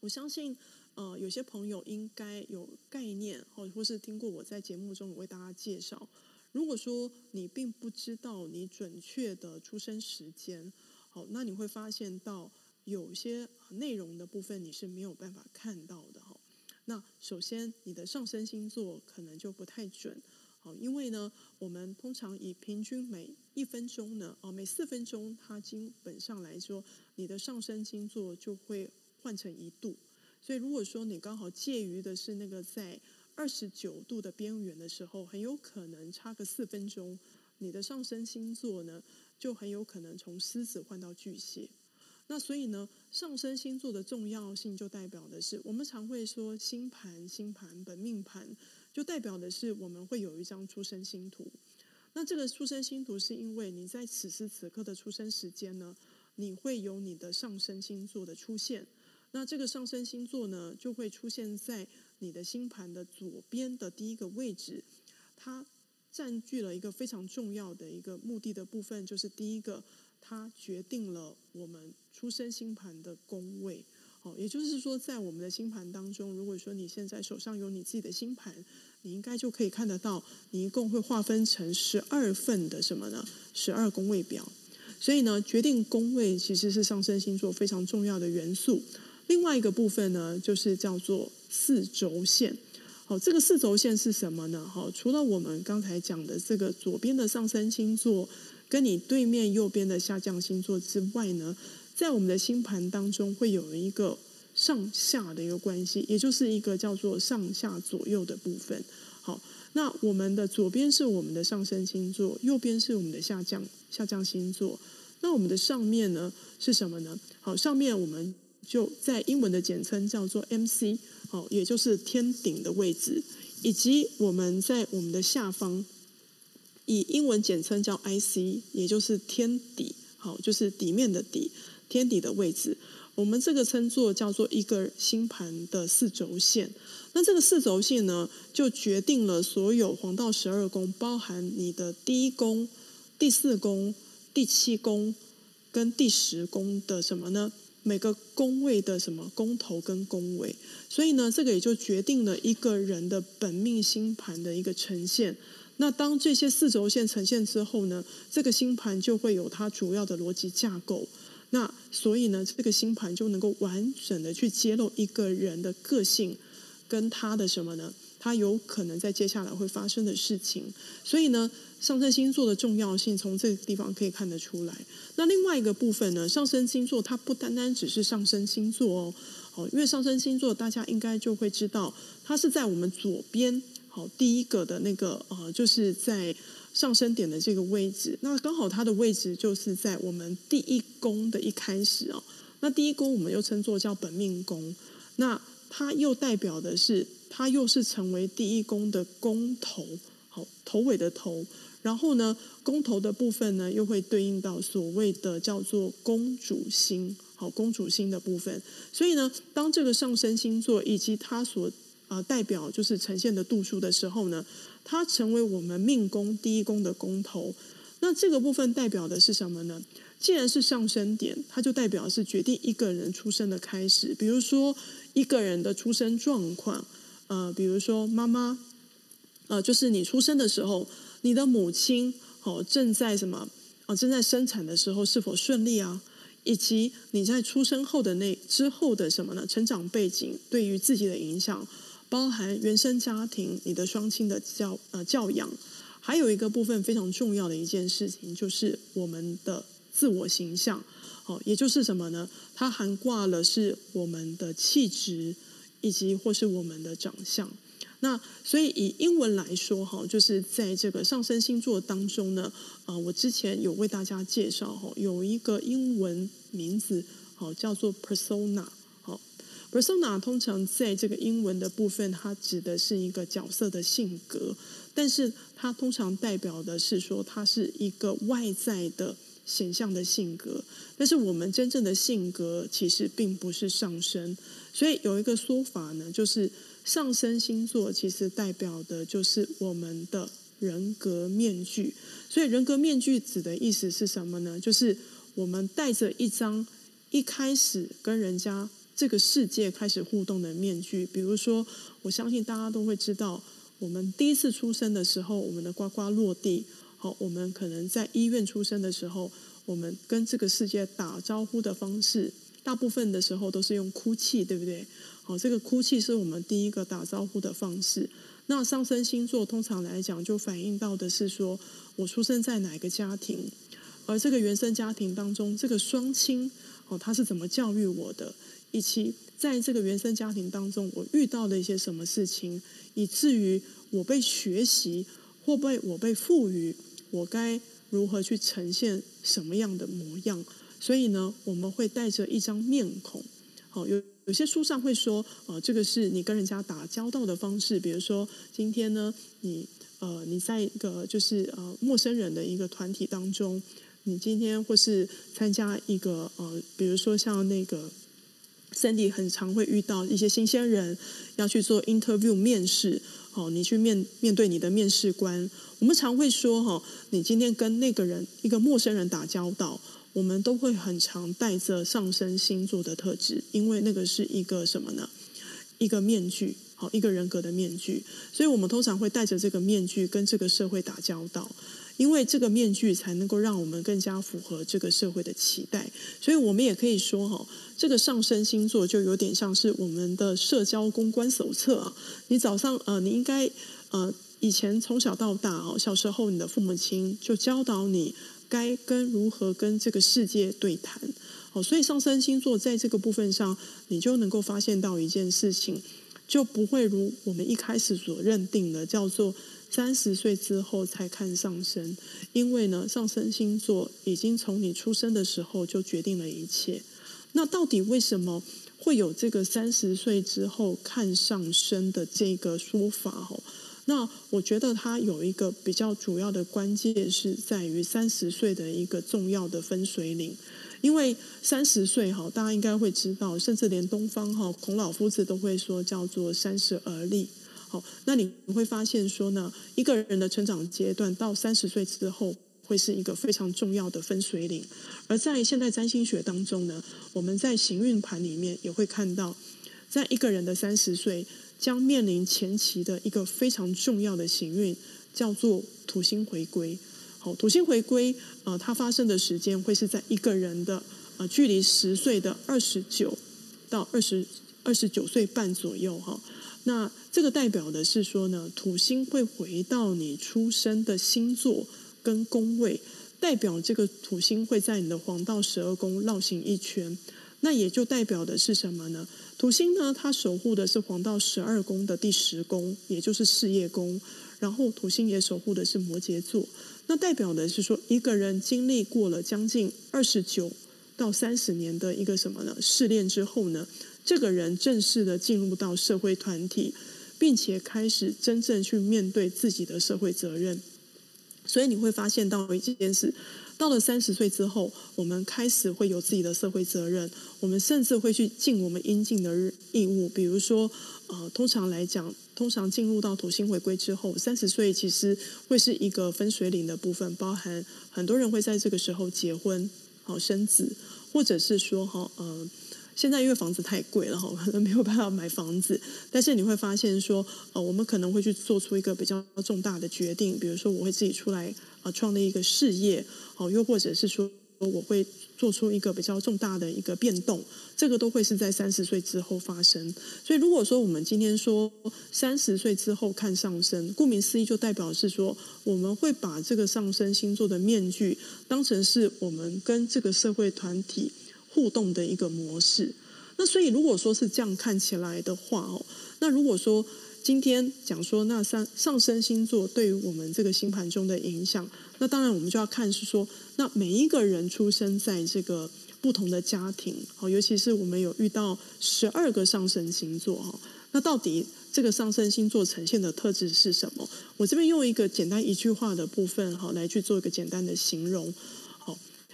我相信，呃，有些朋友应该有概念，或或是听过我在节目中为大家介绍。如果说你并不知道你准确的出生时间，好，那你会发现到。有些内容的部分你是没有办法看到的哈。那首先你的上升星座可能就不太准，好，因为呢，我们通常以平均每一分钟呢，哦，每四分钟，它基本上来说，你的上升星座就会换成一度。所以如果说你刚好介于的是那个在二十九度的边缘的时候，很有可能差个四分钟，你的上升星座呢就很有可能从狮子换到巨蟹。那所以呢，上升星座的重要性就代表的是，我们常会说星盘、星盘、本命盘，就代表的是我们会有一张出生星图。那这个出生星图是因为你在此时此刻的出生时间呢，你会有你的上升星座的出现。那这个上升星座呢，就会出现在你的星盘的左边的第一个位置，它占据了一个非常重要的一个目的的部分，就是第一个。它决定了我们出生星盘的宫位，哦，也就是说，在我们的星盘当中，如果说你现在手上有你自己的星盘，你应该就可以看得到，你一共会划分成十二份的什么呢？十二宫位表。所以呢，决定宫位其实是上升星座非常重要的元素。另外一个部分呢，就是叫做四轴线。好，这个四轴线是什么呢？好，除了我们刚才讲的这个左边的上升星座。跟你对面右边的下降星座之外呢，在我们的星盘当中会有一个上下的一个关系，也就是一个叫做上下左右的部分。好，那我们的左边是我们的上升星座，右边是我们的下降下降星座。那我们的上面呢是什么呢？好，上面我们就在英文的简称叫做 MC，好，也就是天顶的位置，以及我们在我们的下方。以英文简称叫 IC，也就是天底，好，就是底面的底，天底的位置。我们这个称作叫做一个星盘的四轴线。那这个四轴线呢，就决定了所有黄道十二宫，包含你的第一宫、第四宫、第七宫跟第十宫的什么呢？每个宫位的什么宫头跟宫尾。所以呢，这个也就决定了一个人的本命星盘的一个呈现。那当这些四轴线呈现之后呢，这个星盘就会有它主要的逻辑架构。那所以呢，这个星盘就能够完整的去揭露一个人的个性跟他的什么呢？他有可能在接下来会发生的事情。所以呢，上升星座的重要性从这个地方可以看得出来。那另外一个部分呢，上升星座它不单单只是上升星座哦，哦，因为上升星座大家应该就会知道，它是在我们左边。好，第一个的那个呃，就是在上升点的这个位置，那刚好它的位置就是在我们第一宫的一开始哦。那第一宫我们又称作叫本命宫，那它又代表的是，它又是成为第一宫的宫头，好，头尾的头。然后呢，宫头的部分呢，又会对应到所谓的叫做公主星，好，公主星的部分。所以呢，当这个上升星座以及它所呃，代表就是呈现的度数的时候呢，它成为我们命宫第一宫的宫头。那这个部分代表的是什么呢？既然是上升点，它就代表是决定一个人出生的开始。比如说一个人的出生状况，呃，比如说妈妈，呃，就是你出生的时候，你的母亲哦正在什么？哦，正在生产的时候是否顺利啊？以及你在出生后的那之后的什么呢？成长背景对于自己的影响。包含原生家庭、你的双亲的教呃教养，还有一个部分非常重要的一件事情，就是我们的自我形象。哦，也就是什么呢？它涵盖了是我们的气质，以及或是我们的长相。那所以以英文来说，哈，就是在这个上升星座当中呢，呃，我之前有为大家介绍哈，有一个英文名字，好叫做 persona。Persona 通常在这个英文的部分，它指的是一个角色的性格，但是它通常代表的是说，它是一个外在的显象的性格。但是我们真正的性格其实并不是上升，所以有一个说法呢，就是上升星座其实代表的就是我们的人格面具。所以人格面具指的意思是什么呢？就是我们带着一张一开始跟人家。这个世界开始互动的面具，比如说，我相信大家都会知道，我们第一次出生的时候，我们的呱呱落地。好，我们可能在医院出生的时候，我们跟这个世界打招呼的方式，大部分的时候都是用哭泣，对不对？好，这个哭泣是我们第一个打招呼的方式。那上升星座通常来讲，就反映到的是说我出生在哪个家庭，而这个原生家庭当中，这个双亲哦，他是怎么教育我的？以及在这个原生家庭当中，我遇到了一些什么事情，以至于我被学习或被我被赋予，我该如何去呈现什么样的模样？所以呢，我们会带着一张面孔。好，有有些书上会说，呃，这个是你跟人家打交道的方式。比如说，今天呢，你呃，你在一个就是呃陌生人的一个团体当中，你今天或是参加一个呃，比如说像那个。Sandy 很常会遇到一些新鲜人要去做 interview 面试，哦，你去面面对你的面试官。我们常会说，哈，你今天跟那个人一个陌生人打交道，我们都会很常带着上升星座的特质，因为那个是一个什么呢？一个面具，好，一个人格的面具。所以我们通常会带着这个面具跟这个社会打交道。因为这个面具才能够让我们更加符合这个社会的期待，所以我们也可以说哈，这个上升星座就有点像是我们的社交公关手册啊。你早上呃，你应该呃，以前从小到大哦，小时候你的父母亲就教导你该跟如何跟这个世界对谈。哦，所以上升星座在这个部分上，你就能够发现到一件事情，就不会如我们一开始所认定的叫做。三十岁之后才看上升，因为呢，上升星座已经从你出生的时候就决定了一切。那到底为什么会有这个三十岁之后看上升的这个说法？哦，那我觉得它有一个比较主要的关键是在于三十岁的一个重要的分水岭，因为三十岁哈，大家应该会知道，甚至连东方哈孔老夫子都会说叫做三十而立。好，那你会发现说呢，一个人的成长阶段到三十岁之后，会是一个非常重要的分水岭。而在现代占星学当中呢，我们在行运盘里面也会看到，在一个人的三十岁将面临前期的一个非常重要的行运，叫做土星回归。好，土星回归，呃，它发生的时间会是在一个人的呃距离十岁的二十九到二十二十九岁半左右哈。那这个代表的是说呢，土星会回到你出生的星座跟宫位，代表这个土星会在你的黄道十二宫绕行一圈。那也就代表的是什么呢？土星呢，它守护的是黄道十二宫的第十宫，也就是事业宫。然后土星也守护的是摩羯座。那代表的是说，一个人经历过了将近二十九到三十年的一个什么呢？试炼之后呢，这个人正式的进入到社会团体，并且开始真正去面对自己的社会责任。所以你会发现到一件事：到了三十岁之后，我们开始会有自己的社会责任，我们甚至会去尽我们应尽的义务。比如说，呃，通常来讲，通常进入到土星回归之后，三十岁其实会是一个分水岭的部分，包含很多人会在这个时候结婚、好生子，或者是说，哈，呃。现在因为房子太贵了哈，可能没有办法买房子。但是你会发现说，呃，我们可能会去做出一个比较重大的决定，比如说我会自己出来呃创立一个事业，哦，又或者是说我会做出一个比较重大的一个变动，这个都会是在三十岁之后发生。所以如果说我们今天说三十岁之后看上升，顾名思义就代表是说我们会把这个上升星座的面具当成是我们跟这个社会团体。互动的一个模式，那所以如果说是这样看起来的话哦，那如果说今天讲说那上上升星座对于我们这个星盘中的影响，那当然我们就要看是说，那每一个人出生在这个不同的家庭，好，尤其是我们有遇到十二个上升星座哈，那到底这个上升星座呈现的特质是什么？我这边用一个简单一句话的部分哈，来去做一个简单的形容。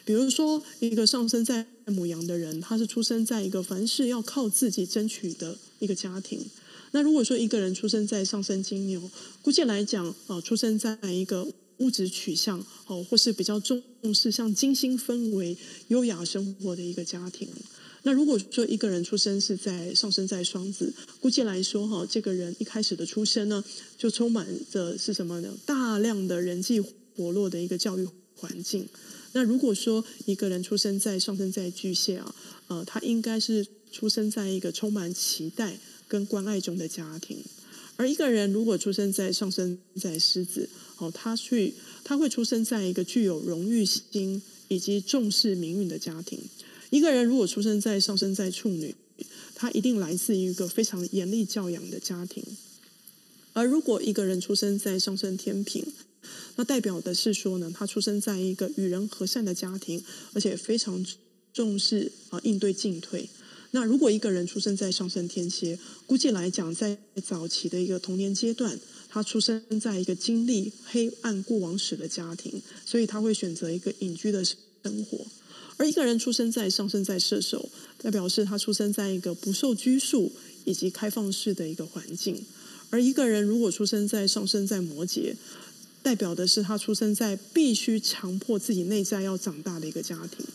比如说，一个上升在母羊的人，他是出生在一个凡事要靠自己争取的一个家庭。那如果说一个人出生在上升金牛，估计来讲，啊，出生在一个物质取向，哦，或是比较重视像精心氛围、优雅生活的一个家庭。那如果说一个人出生是在上升在双子，估计来说，哈，这个人一开始的出生呢，就充满着是什么呢？大量的人际活络的一个教育环境。那如果说一个人出生在上升在巨蟹啊，呃，他应该是出生在一个充满期待跟关爱中的家庭；而一个人如果出生在上升在狮子，哦，他去他会出生在一个具有荣誉心以及重视名誉的家庭；一个人如果出生在上升在处女，他一定来自于一个非常严厉教养的家庭。而如果一个人出生在上升天平，那代表的是说呢，他出生在一个与人和善的家庭，而且非常重视啊应对进退。那如果一个人出生在上升天蝎，估计来讲，在早期的一个童年阶段，他出生在一个经历黑暗过往史的家庭，所以他会选择一个隐居的生活。而一个人出生在上升在射手，代表是他出生在一个不受拘束以及开放式的一个环境。而一个人如果出生在上升在摩羯，代表的是他出生在必须强迫自己内在要长大的一个家庭。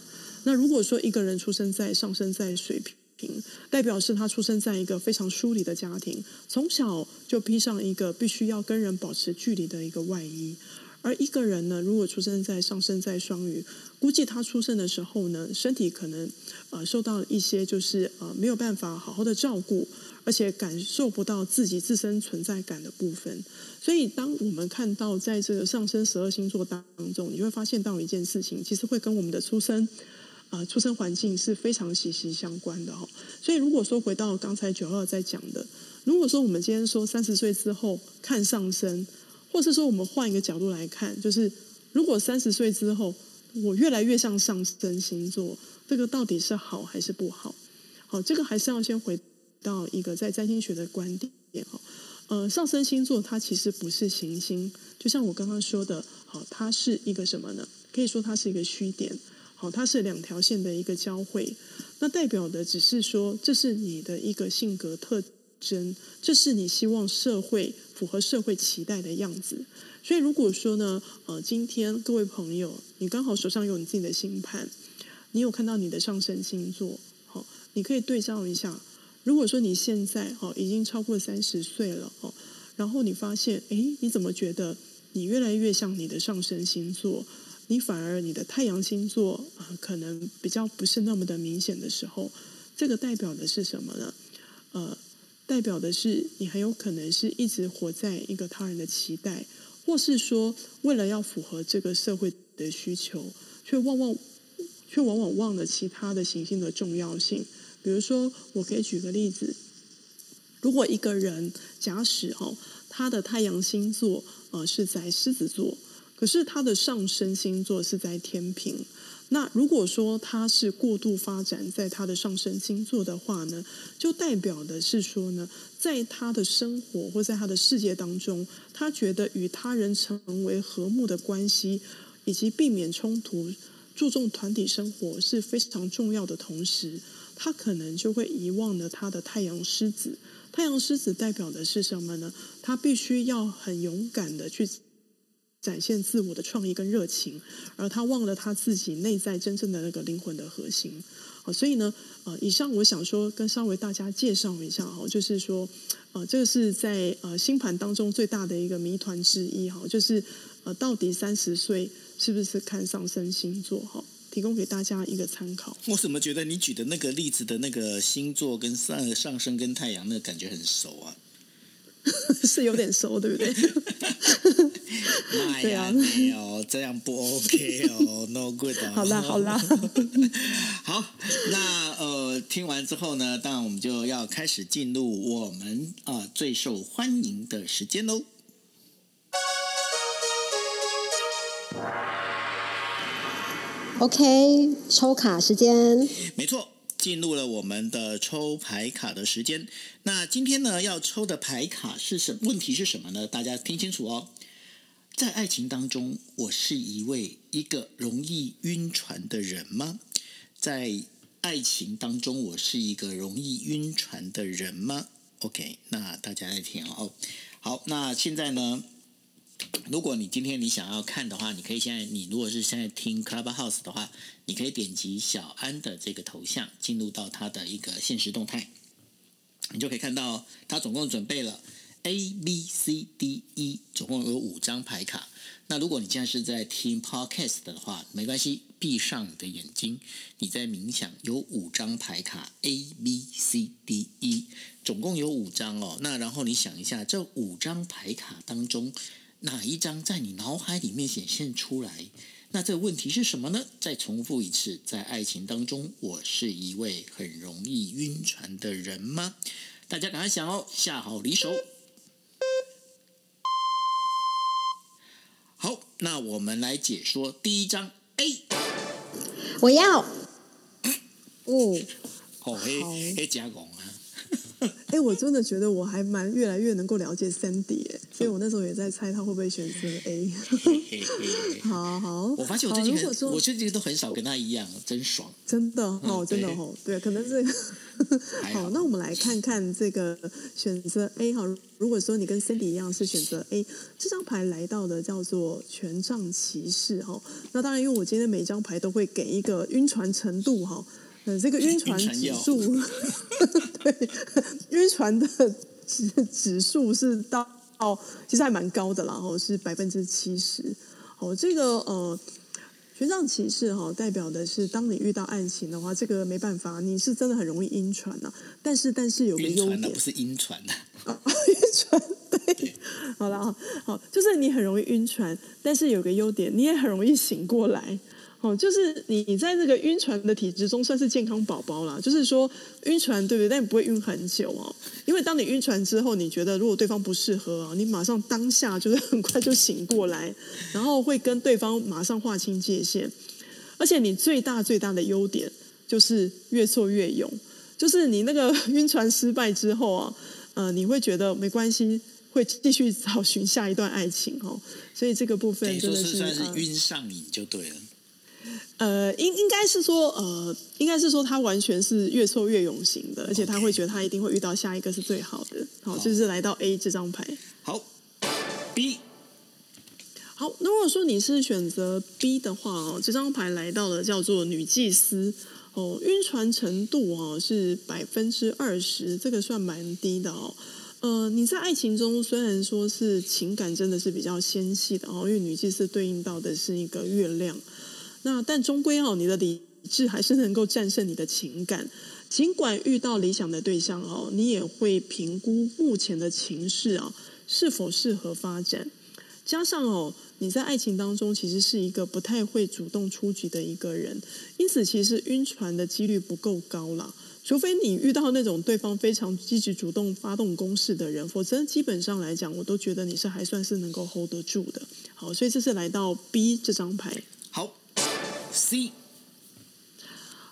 那如果说一个人出生在上升在水平，代表是他出生在一个非常疏离的家庭，从小就披上一个必须要跟人保持距离的一个外衣。而一个人呢，如果出生在上升在双鱼，估计他出生的时候呢，身体可能呃受到一些就是呃没有办法好好的照顾。而且感受不到自己自身存在感的部分，所以当我们看到在这个上升十二星座当中，你会发现到一件事情，其实会跟我们的出生啊、出生环境是非常息息相关的哈。所以如果说回到刚才九二在讲的，如果说我们今天说三十岁之后看上升，或是说我们换一个角度来看，就是如果三十岁之后我越来越像上升星座，这个到底是好还是不好？好，这个还是要先回。到一个在占星学的观点哈，呃，上升星座它其实不是行星，就像我刚刚说的，好，它是一个什么呢？可以说它是一个虚点，好，它是两条线的一个交汇，那代表的只是说，这是你的一个性格特征，这是你希望社会符合社会期待的样子。所以如果说呢，呃，今天各位朋友，你刚好手上有你自己的星盘，你有看到你的上升星座，好，你可以对照一下。如果说你现在哦已经超过三十岁了哦，然后你发现哎，你怎么觉得你越来越像你的上升星座，你反而你的太阳星座啊可能比较不是那么的明显的时候，这个代表的是什么呢？呃，代表的是你很有可能是一直活在一个他人的期待，或是说为了要符合这个社会的需求，却往往却往往忘了其他的行星的重要性。比如说，我可以举个例子，如果一个人假使哦，他的太阳星座呃是在狮子座，可是他的上升星座是在天秤，那如果说他是过度发展在他的上升星座的话呢，就代表的是说呢，在他的生活或在他的世界当中，他觉得与他人成为和睦的关系，以及避免冲突，注重团体生活是非常重要的同时。他可能就会遗忘了他的太阳狮子。太阳狮子代表的是什么呢？他必须要很勇敢的去展现自我的创意跟热情，而他忘了他自己内在真正的那个灵魂的核心。好，所以呢，呃，以上我想说跟稍微大家介绍一下哈，就是说，呃，这个是在呃星盘当中最大的一个谜团之一哈，就是呃，到底三十岁是不是看上升星座哈？提供给大家一个参考。我怎么觉得你举的那个例子的那个星座跟上上升跟太阳那个感觉很熟啊？是有点熟，对不对？对啊，没有这样不 OK 哦，No good 哦。好啦，好啦，好。那呃，听完之后呢，当然我们就要开始进入我们啊、呃、最受欢迎的时间喽。OK，抽卡时间。没错，进入了我们的抽牌卡的时间。那今天呢，要抽的牌卡是什？问题是什么呢？大家听清楚哦。在爱情当中，我是一位一个容易晕船的人吗？在爱情当中，我是一个容易晕船的人吗？OK，那大家来听哦。好，那现在呢？如果你今天你想要看的话，你可以现在你如果是现在听 Clubhouse 的话，你可以点击小安的这个头像，进入到他的一个限时动态，你就可以看到他总共准备了 A B C D E，总共有五张牌卡。那如果你现在是在听 Podcast 的话，没关系，闭上你的眼睛，你在冥想，有五张牌卡 A B C D E，总共有五张哦。那然后你想一下，这五张牌卡当中。哪一张在你脑海里面显现出来？那这个问题是什么呢？再重复一次，在爱情当中，我是一位很容易晕船的人吗？大家赶快想哦，下好离手。好，那我们来解说第一章 A。我要。哦，好，黑黑加工啊。哎、欸，我真的觉得我还蛮越来越能够了解 Sandy 哎，所以我那时候也在猜他会不会选择 A。好好，我发现我最近很，我最近都很少跟他一样，真爽。真的哦，嗯、真的哦，对，可能是。好，好，那我们来看看这个选择 A 哈。如果说你跟 Cindy 一样是选择 A，这张牌来到的叫做权杖骑士哈。那当然，因为我今天每张牌都会给一个晕船程度哈。呃，这个晕船指数，对，晕船的指指数是到哦，其实还蛮高的啦，哦，是百分之七十。哦，这个呃，权杖骑士哈，代表的是当你遇到案情的话，这个没办法，你是真的很容易晕船呐、啊。但是，但是有个优点，不是晕船的啊，晕船对，对好了，好，就是你很容易晕船，但是有个优点，你也很容易醒过来。哦，就是你你在这个晕船的体质中算是健康宝宝啦。就是说晕船对不对？但你不会晕很久哦，因为当你晕船之后，你觉得如果对方不适合啊，你马上当下就是很快就醒过来，然后会跟对方马上划清界限。而且你最大最大的优点就是越挫越勇，就是你那个 晕船失败之后啊，呃，你会觉得没关系，会继续 找寻下一段爱情哦。所以这个部分真的是算是晕上瘾就对了。呃，应应该是说，呃，应该是说他完全是越挫越勇型的，而且他会觉得他一定会遇到下一个是最好的。好，这、就是来到 A 这张牌。好，B。好，那如果说你是选择 B 的话哦，这张牌来到了叫做女祭司哦，晕船程度哦是百分之二十，这个算蛮低的哦。呃，你在爱情中虽然说是情感真的是比较纤细的哦，因为女祭司对应到的是一个月亮。那但终归哦，你的理智还是能够战胜你的情感。尽管遇到理想的对象哦，你也会评估目前的情势啊，是否适合发展。加上哦，你在爱情当中其实是一个不太会主动出击的一个人，因此其实晕船的几率不够高了。除非你遇到那种对方非常积极主动发动攻势的人，否则基本上来讲，我都觉得你是还算是能够 hold 得住的。好，所以这是来到 B 这张牌。C，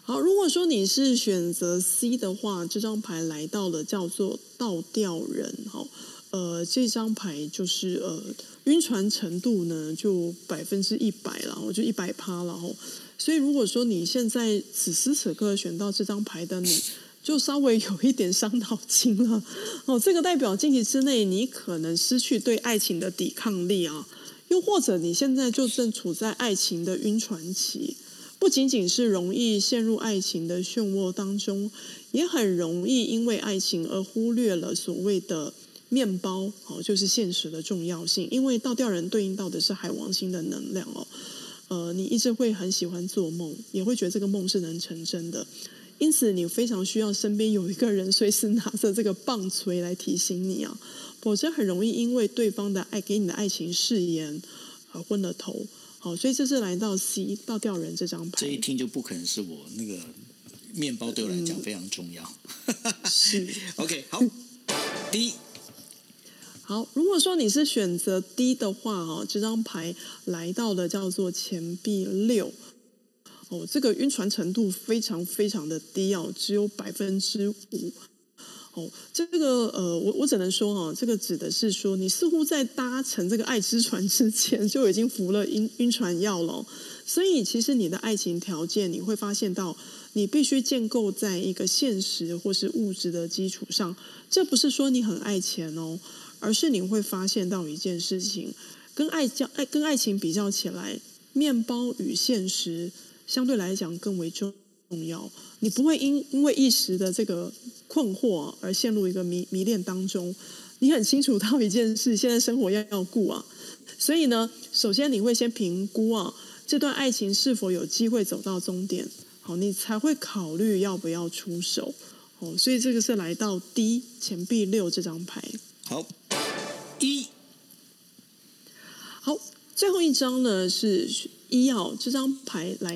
好，如果说你是选择 C 的话，这张牌来到了叫做倒吊人，哈，呃，这张牌就是呃，晕船程度呢就百分之一百了，我就一百趴了，哈，所以如果说你现在此时此刻选到这张牌的你，就稍微有一点伤脑筋了，哦，这个代表近期之内你可能失去对爱情的抵抗力啊。又或者你现在就正处在爱情的晕船期，不仅仅是容易陷入爱情的漩涡当中，也很容易因为爱情而忽略了所谓的面包哦，就是现实的重要性。因为倒吊人对应到的是海王星的能量哦，呃，你一直会很喜欢做梦，也会觉得这个梦是能成真的，因此你非常需要身边有一个人随时拿着这个棒槌来提醒你啊。否则很容易因为对方的爱给你的爱情誓言而昏了头。好，所以这是来到 C 倒吊人这张牌。这一听就不可能是我那个面包对我来讲非常重要。嗯、是 OK 好 D。好，如果说你是选择 D 的话哦，这张牌来到的叫做钱币六。哦，这个晕船程度非常非常的低哦，只有百分之五。哦，这个呃，我我只能说哈，这个指的是说，你似乎在搭乘这个爱之船之前就已经服了晕晕船药了，所以其实你的爱情条件，你会发现到，你必须建构在一个现实或是物质的基础上。这不是说你很爱钱哦，而是你会发现到一件事情，跟爱交爱跟爱情比较起来，面包与现实相对来讲更为重重要。你不会因因为一时的这个困惑而陷入一个迷迷恋当中。你很清楚到一件事，现在生活要要顾啊，所以呢，首先你会先评估啊，这段爱情是否有机会走到终点，好，你才会考虑要不要出手。哦，所以这个是来到 D 钱币六这张牌。好，一，好最后一张呢是一号这张牌来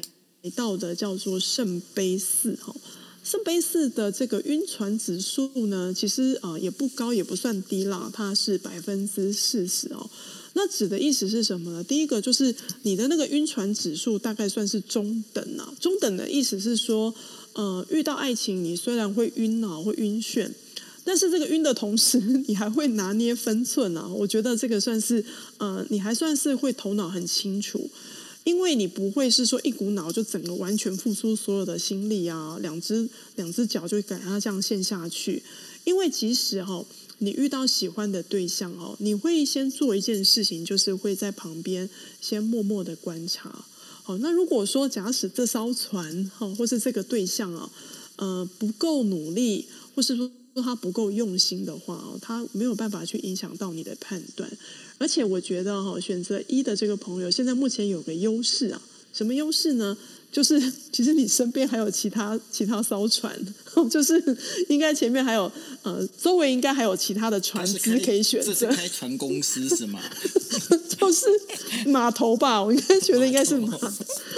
到的叫做圣杯四哈。圣杯四的这个晕船指数呢，其实啊、也不高，也不算低啦，它是百分之四十哦。那指的意思是什么呢？第一个就是你的那个晕船指数大概算是中等啊。中等的意思是说，呃，遇到爱情你虽然会晕脑、会晕眩，但是这个晕的同时，你还会拿捏分寸啊。我觉得这个算是呃，你还算是会头脑很清楚。因为你不会是说一股脑就整个完全付出所有的心力啊，两只两只脚就给他这样陷下去。因为即使哈、哦，你遇到喜欢的对象哦，你会先做一件事情，就是会在旁边先默默的观察。好，那如果说假使这艘船哈，或是这个对象啊，呃，不够努力，或是说如果他不够用心的话哦，他没有办法去影响到你的判断。而且我觉得哈，选择一的这个朋友，现在目前有个优势啊，什么优势呢？就是其实你身边还有其他其他艘船，就是应该前面还有呃，周围应该还有其他的船只可以选择。这是开船公司是吗？就是码头吧，我应该觉得应该是码头。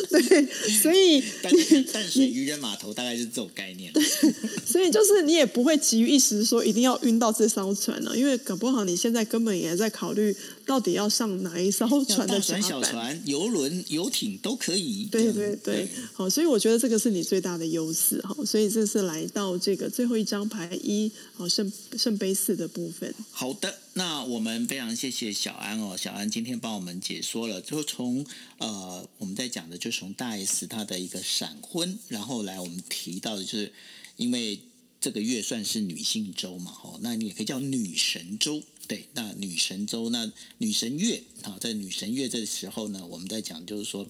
对，所以淡淡水渔人码头大概是这种概念。所以就是你也不会急于一时说一定要晕到这艘船了，因为搞不好你现在根本也在考虑到底要上哪一艘船的甲板。小船、游轮、游艇都可以。对对对。好，所以我觉得这个是你最大的优势哈。所以这是来到这个最后一张牌一，好圣圣杯四的部分。好的，那我们非常谢谢小安哦，小安今天帮我们解说了，就从呃我们在讲的，就从大 S 她的一个闪婚，然后来我们提到的就是因为这个月算是女性周嘛，哦，那你也可以叫女神周。对，那女神周，那女神月啊，在女神月这时候呢，我们在讲就是说，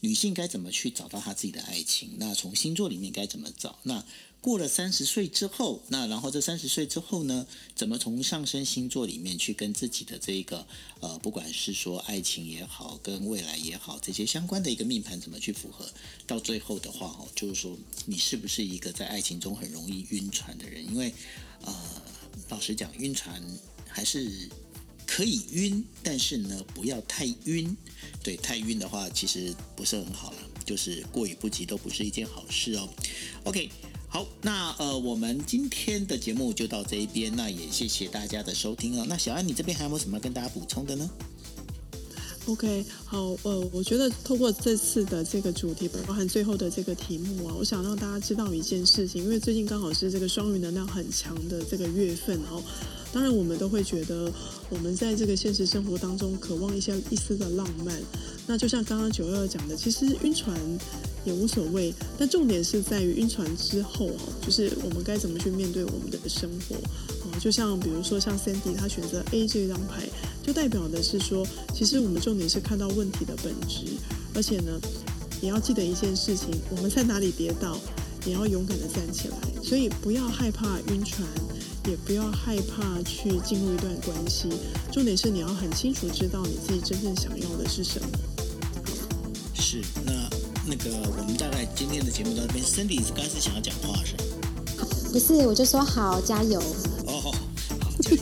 女性该怎么去找到她自己的爱情？那从星座里面该怎么找？那过了三十岁之后，那然后这三十岁之后呢，怎么从上升星座里面去跟自己的这一个呃，不管是说爱情也好，跟未来也好，这些相关的一个命盘怎么去符合？到最后的话哦，就是说你是不是一个在爱情中很容易晕船的人？因为呃，老实讲，晕船。还是可以晕，但是呢，不要太晕。对，太晕的话，其实不是很好了，就是过犹不及都不是一件好事哦。OK，好，那呃，我们今天的节目就到这一边，那也谢谢大家的收听哦。那小安，你这边还有没有什么跟大家补充的呢？OK，好，呃，我觉得透过这次的这个主题，包含最后的这个题目啊，我想让大家知道一件事情，因为最近刚好是这个双鱼能量很强的这个月份哦。当然，我们都会觉得我们在这个现实生活当中渴望一些一丝的浪漫。那就像刚刚九二讲的，其实晕船也无所谓，但重点是在于晕船之后哦，就是我们该怎么去面对我们的生活。就像比如说像 Sandy 他选择 A 这张牌，就代表的是说，其实我们重点是看到问题的本质，而且呢，也要记得一件事情：我们在哪里跌倒，也要勇敢的站起来。所以不要害怕晕船，也不要害怕去进入一段关系。重点是你要很清楚知道你自己真正想要的是什么。是，那那个我们大概今天的节目到这边，Cindy 刚才是想要讲话是吗？不是，我就说好，加油。哦，好，对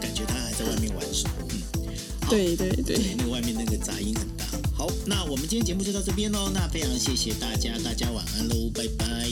感觉他还在外面玩耍，嗯，对对对，对，那个外面那个杂音很大。好，那我们今天节目就到这边喽，那非常谢谢大家，大家晚安喽，拜拜。